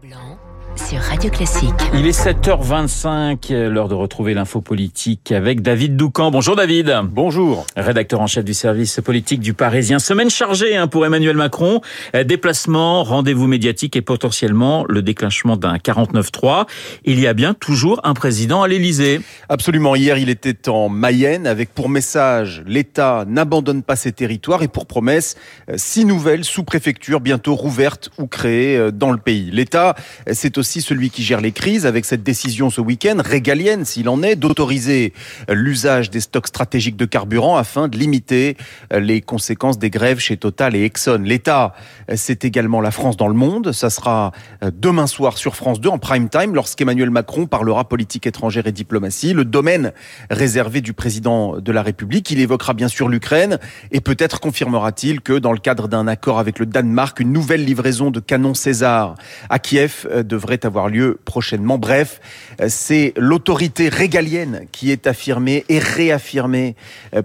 Blanc sur Radio Classique. Il est 7h25, l'heure de retrouver l'info politique avec David Doucan. Bonjour David. Bonjour. Rédacteur en chef du service politique du Parisien. Semaine chargée hein, pour Emmanuel Macron. Déplacement, rendez-vous médiatique et potentiellement le déclenchement d'un 49-3. Il y a bien toujours un président à l'Élysée. Absolument. Hier, il était en Mayenne avec pour message l'État n'abandonne pas ses territoires et pour promesse six nouvelles sous-préfectures bientôt rouvertes ou créées dans le pays. L'État, c'est aussi celui qui gère les crises avec cette décision ce week-end, régalienne s'il en est, d'autoriser l'usage des stocks stratégiques de carburant afin de limiter les conséquences des grèves chez Total et Exxon. L'État, c'est également la France dans le monde. Ça sera demain soir sur France 2 en prime time lorsqu'Emmanuel Macron parlera politique étrangère et diplomatie, le domaine réservé du président de la République. Il évoquera bien sûr l'Ukraine et peut-être confirmera-t-il que dans le cadre d'un accord avec le Danemark, une nouvelle livraison de canons César à Kiev devrait avoir lieu prochainement. Bref, c'est l'autorité régalienne qui est affirmée et réaffirmée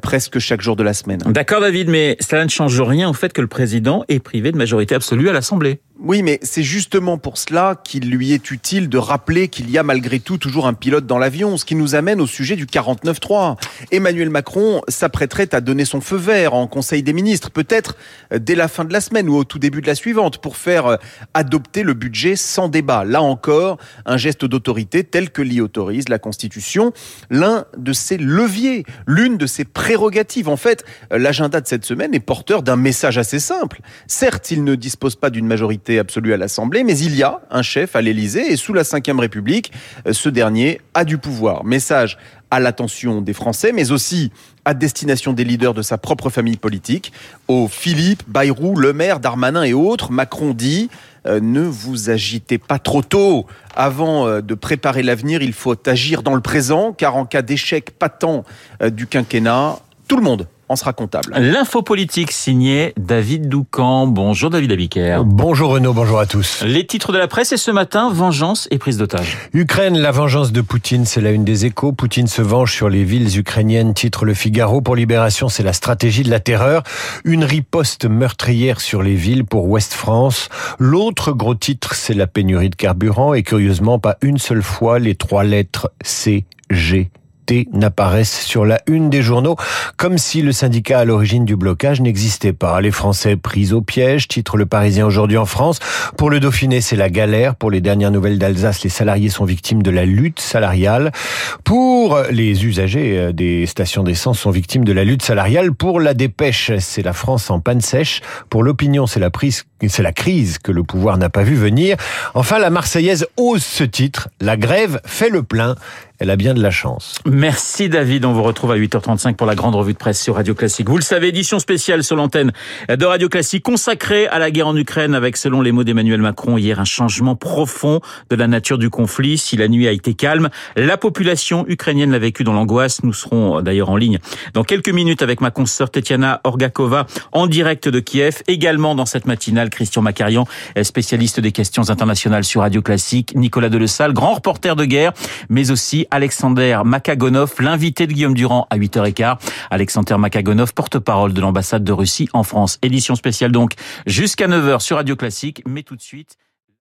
presque chaque jour de la semaine. D'accord David, mais cela ne change rien au fait que le président est privé de majorité absolue à l'Assemblée. Oui, mais c'est justement pour cela qu'il lui est utile de rappeler qu'il y a malgré tout toujours un pilote dans l'avion, ce qui nous amène au sujet du 49.3. Emmanuel Macron s'apprêterait à donner son feu vert en Conseil des ministres, peut-être dès la fin de la semaine ou au tout début de la suivante, pour faire adopter le budget sans débat. Là encore, un geste d'autorité tel que l'y autorise la Constitution, l'un de ses leviers, l'une de ses prérogatives. En fait, l'agenda de cette semaine est porteur d'un message assez simple. Certes, il ne dispose pas d'une majorité absolue à l'Assemblée, mais il y a un chef à l'Élysée et sous la Ve République, ce dernier a du pouvoir. Message à l'attention des Français, mais aussi à destination des leaders de sa propre famille politique, aux Philippe, Bayrou, Le Maire, Darmanin et autres. Macron dit euh, ne vous agitez pas trop tôt. Avant euh, de préparer l'avenir, il faut agir dans le présent, car en cas d'échec patent euh, du quinquennat, tout le monde en sera comptable. L'info politique signée David Doucan. Bonjour David Abiker. Bonjour Renaud, bonjour à tous. Les titres de la presse et ce matin, vengeance et prise d'otage. Ukraine, la vengeance de Poutine, c'est la une des échos. Poutine se venge sur les villes ukrainiennes, titre Le Figaro. Pour Libération, c'est la stratégie de la terreur. Une riposte meurtrière sur les villes pour Ouest France. L'autre gros titre, c'est la pénurie de carburant et curieusement, pas une seule fois les trois lettres C, G, n'apparaissent sur la une des journaux, comme si le syndicat à l'origine du blocage n'existait pas. Les Français pris au piège, titre le Parisien aujourd'hui en France. Pour le Dauphiné, c'est la galère. Pour les dernières nouvelles d'Alsace, les salariés sont victimes de la lutte salariale. Pour les usagers euh, des stations d'essence sont victimes de la lutte salariale. Pour la dépêche, c'est la France en panne sèche. Pour l'opinion, c'est la c'est la crise que le pouvoir n'a pas vu venir. Enfin, la Marseillaise ose ce titre. La grève fait le plein. Elle a bien de la chance. Merci David. On vous retrouve à 8h35 pour la grande revue de presse sur Radio Classique. Vous le savez, édition spéciale sur l'antenne de Radio Classique consacrée à la guerre en Ukraine avec, selon les mots d'Emmanuel Macron hier, un changement profond de la nature du conflit. Si la nuit a été calme, la population ukrainienne l'a vécu dans l'angoisse. Nous serons d'ailleurs en ligne dans quelques minutes avec ma consoeur Tetiana Orgakova en direct de Kiev. Également dans cette matinale, Christian Macarian, spécialiste des questions internationales sur Radio Classique, Nicolas Delessal, grand reporter de guerre, mais aussi Alexander Makagonov, l'invité de Guillaume Durand à 8h15. Alexander Makagonov, porte-parole de l'ambassade de Russie en France. Édition spéciale donc jusqu'à 9h sur Radio Classique, mais tout de suite...